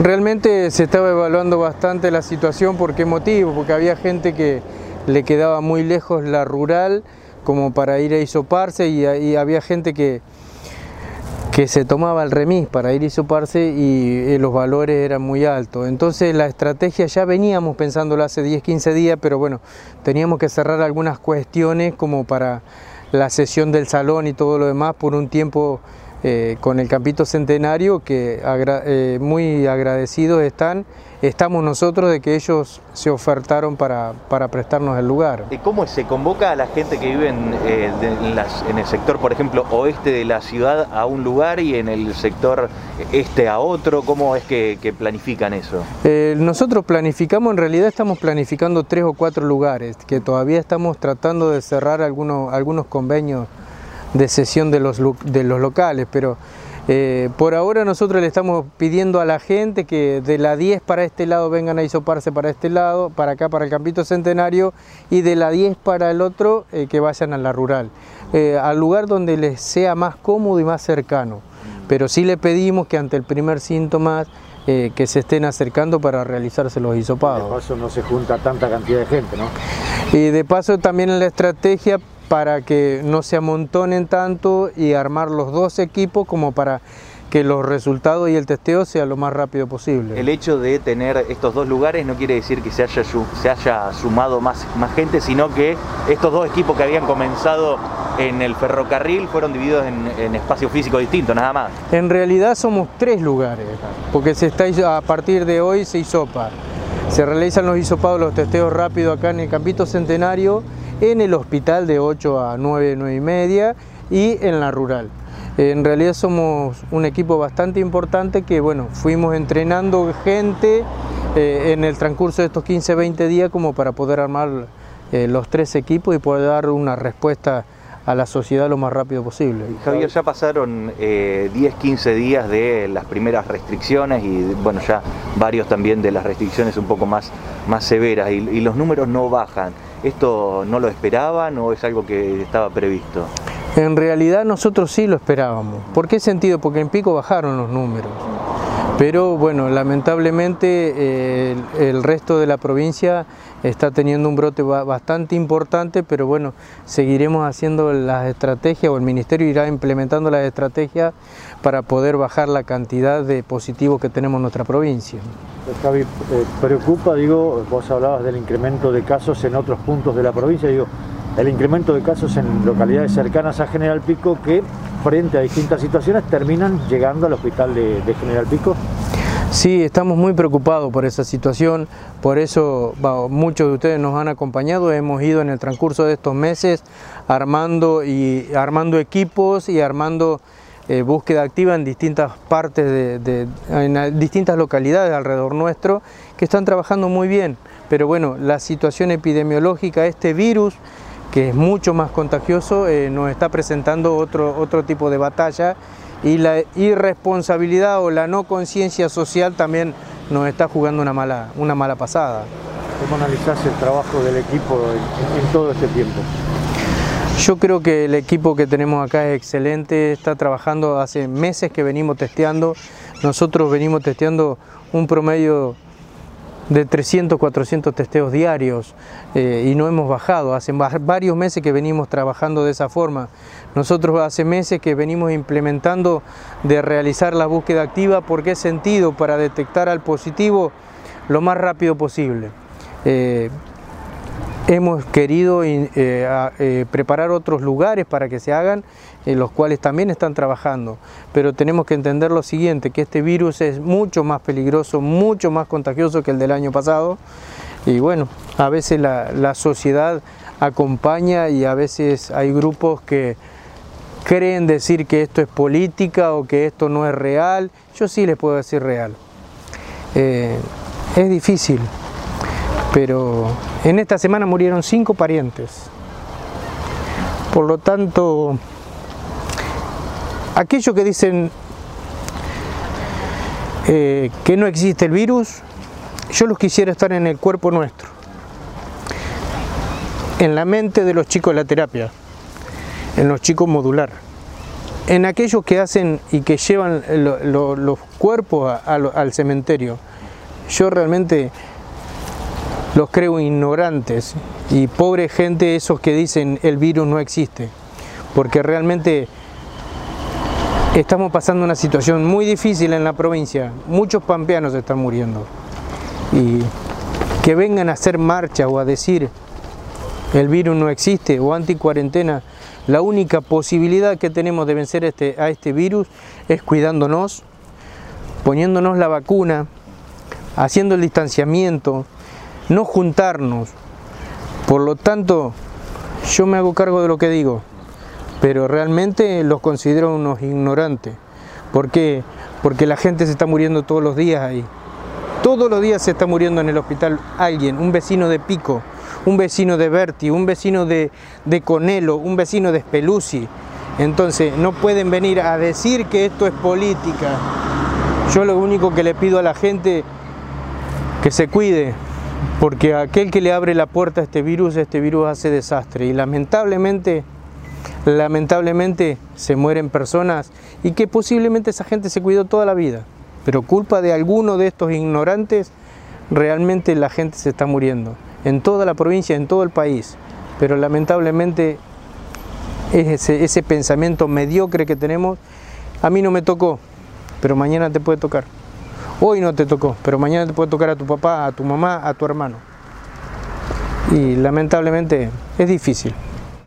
Realmente se estaba evaluando bastante la situación, ¿por qué motivo? Porque había gente que le quedaba muy lejos la rural como para ir a isoparse y, había gente que, que se tomaba el remis para ir a isoparse y eh, los valores eran muy altos. Entonces la estrategia ya veníamos pensándolo hace 10, 15 días, pero bueno, teníamos que cerrar algunas cuestiones como para la sesión del salón y todo lo demás por un tiempo eh, con el Campito Centenario, que eh, muy agradecidos están, estamos nosotros de que ellos se ofertaron para, para prestarnos el lugar. ¿Cómo se convoca a la gente que vive en, eh, en, el sector, por ejemplo, oeste de la ciudad a un lugar y en el sector este a otro? ¿Cómo es que, planifican eso? nosotros planificamos, en realidad estamos planificando tres o cuatro lugares, que todavía estamos tratando de cerrar algunos, algunos convenios de sesión de los, de los locales, pero eh, por ahora nosotros le estamos pidiendo a la gente que de la 10 para este lado vengan a isoparse para este lado, para acá para el Campito Centenario y de la 10 para el otro eh, que vayan a la rural, eh, al lugar donde les sea más cómodo y más cercano. Pero sí le pedimos que ante el primer síntoma que se estén acercando para realizarse los hisopados. De paso no se junta tanta cantidad de gente, ¿no? Y de paso también en la estrategia para que no se amontonen tanto y armar los dos equipos como para que los resultados y el testeo sea lo más rápido posible. El hecho de tener estos dos lugares no quiere decir que se haya, se haya sumado más, más gente, sino que estos dos equipos que habían comenzado en el ferrocarril fueron divididos en, en espacios físicos distintos, nada más. En realidad somos tres lugares, porque se está, a partir de hoy se hisopa. Se realizan los hisopados, los testeos rápidos acá en el Campito Centenario, en el hospital de 8 a 9, 9 y media y en la rural. En realidad somos un equipo bastante importante que bueno, fuimos entrenando gente eh, en el transcurso de estos 15, 20 días como para poder armar eh, los tres equipos y poder dar una respuesta a la sociedad lo más rápido posible. Javier, ya pasaron 10, eh, 15 días de las primeras restricciones y bueno, ya varios también de las restricciones un poco más, más severas y los números no bajan. ¿Esto no lo esperaban o es algo que estaba previsto? En realidad nosotros sí lo esperábamos. ¿Por qué sentido? Porque en pico bajaron los números. Pero bueno, lamentablemente eh, el, resto de la provincia está teniendo un brote bastante importante, pero bueno, seguiremos haciendo las estrategias o el Ministerio irá implementando las estrategias para poder bajar la cantidad de positivos que tenemos en nuestra provincia. Javi, eh, preocupa, digo, vos hablabas del incremento de casos en otros puntos de la provincia, digo, el incremento de casos en localidades cercanas a General Pico que frente a distintas situaciones terminan llegando al hospital de, General Pico. Sí, estamos muy preocupados por esa situación, por eso muchos de ustedes nos han acompañado, hemos ido en el transcurso de estos meses armando, y, armando equipos y armando eh, búsqueda activa en distintas partes, de, en distintas localidades alrededor nuestro, que están trabajando muy bien. Pero bueno, la situación epidemiológica, este virus, que es mucho más contagioso, eh, nos está presentando otro, otro tipo de batalla y la irresponsabilidad o la no conciencia social también nos está jugando una mala, una mala pasada. ¿Cómo analizás el trabajo del equipo en todo este tiempo? Yo creo que el equipo que tenemos acá es excelente, está trabajando hace meses que venimos testeando, nosotros venimos testeando un promedio de 300, 400 testeos diarios eh, y no hemos bajado, hace varios meses que venimos trabajando de esa forma. Nosotros hace meses que venimos implementando de realizar la búsqueda activa, ¿por qué sentido? Para detectar al positivo lo más rápido posible. Eh, Hemos querido eh, eh, preparar otros lugares para que se hagan, en los cuales también están trabajando, pero tenemos que entender lo siguiente, que este virus es mucho más peligroso, mucho más contagioso que el del año pasado, y bueno, a veces la, la sociedad acompaña y a veces hay grupos que creen decir que esto es política o que esto no es real, yo sí les puedo decir real. Eh, es difícil, pero en esta semana murieron cinco parientes. Por lo tanto, aquellos que dicen eh, que no existe el virus, yo los quisiera estar en el cuerpo nuestro, en la mente de los chicos de la terapia, en los chicos modular. en aquellos que hacen y que llevan los cuerpos al cementerio, yo realmente los creo ignorantes y pobre gente esos que dicen el virus no existe, porque realmente estamos pasando una situación muy difícil en la provincia, muchos pampeanos están muriendo. Y que vengan a hacer marcha o a decir el virus no existe o anti-cuarentena, la única posibilidad que tenemos de vencer este, a este virus es cuidándonos, poniéndonos la vacuna, haciendo el distanciamiento, no juntarnos. Por lo tanto, yo me hago cargo de lo que digo, pero realmente los considero unos ignorantes. ¿Por qué? Porque la gente se está muriendo todos los días ahí. Todos los días se está muriendo en el hospital alguien, un vecino de Pico, un vecino de Berti, un vecino de, Conelo, un vecino de Speluzzi. Entonces no pueden venir a decir que esto es política. Yo lo único que le pido a la gente que se cuide, porque aquel que le abre la puerta a este virus, este virus hace desastre. Y lamentablemente, lamentablemente se mueren personas y que posiblemente esa gente se cuidó toda la vida, pero culpa de alguno de estos ignorantes, realmente la gente se está muriendo. En toda la provincia, en todo el país, pero lamentablemente ese, ese pensamiento mediocre que tenemos, a mí no me tocó, pero mañana te puede tocar. Hoy no te tocó, pero mañana te puede tocar a tu papá, a tu mamá, a tu hermano. Y lamentablemente es difícil.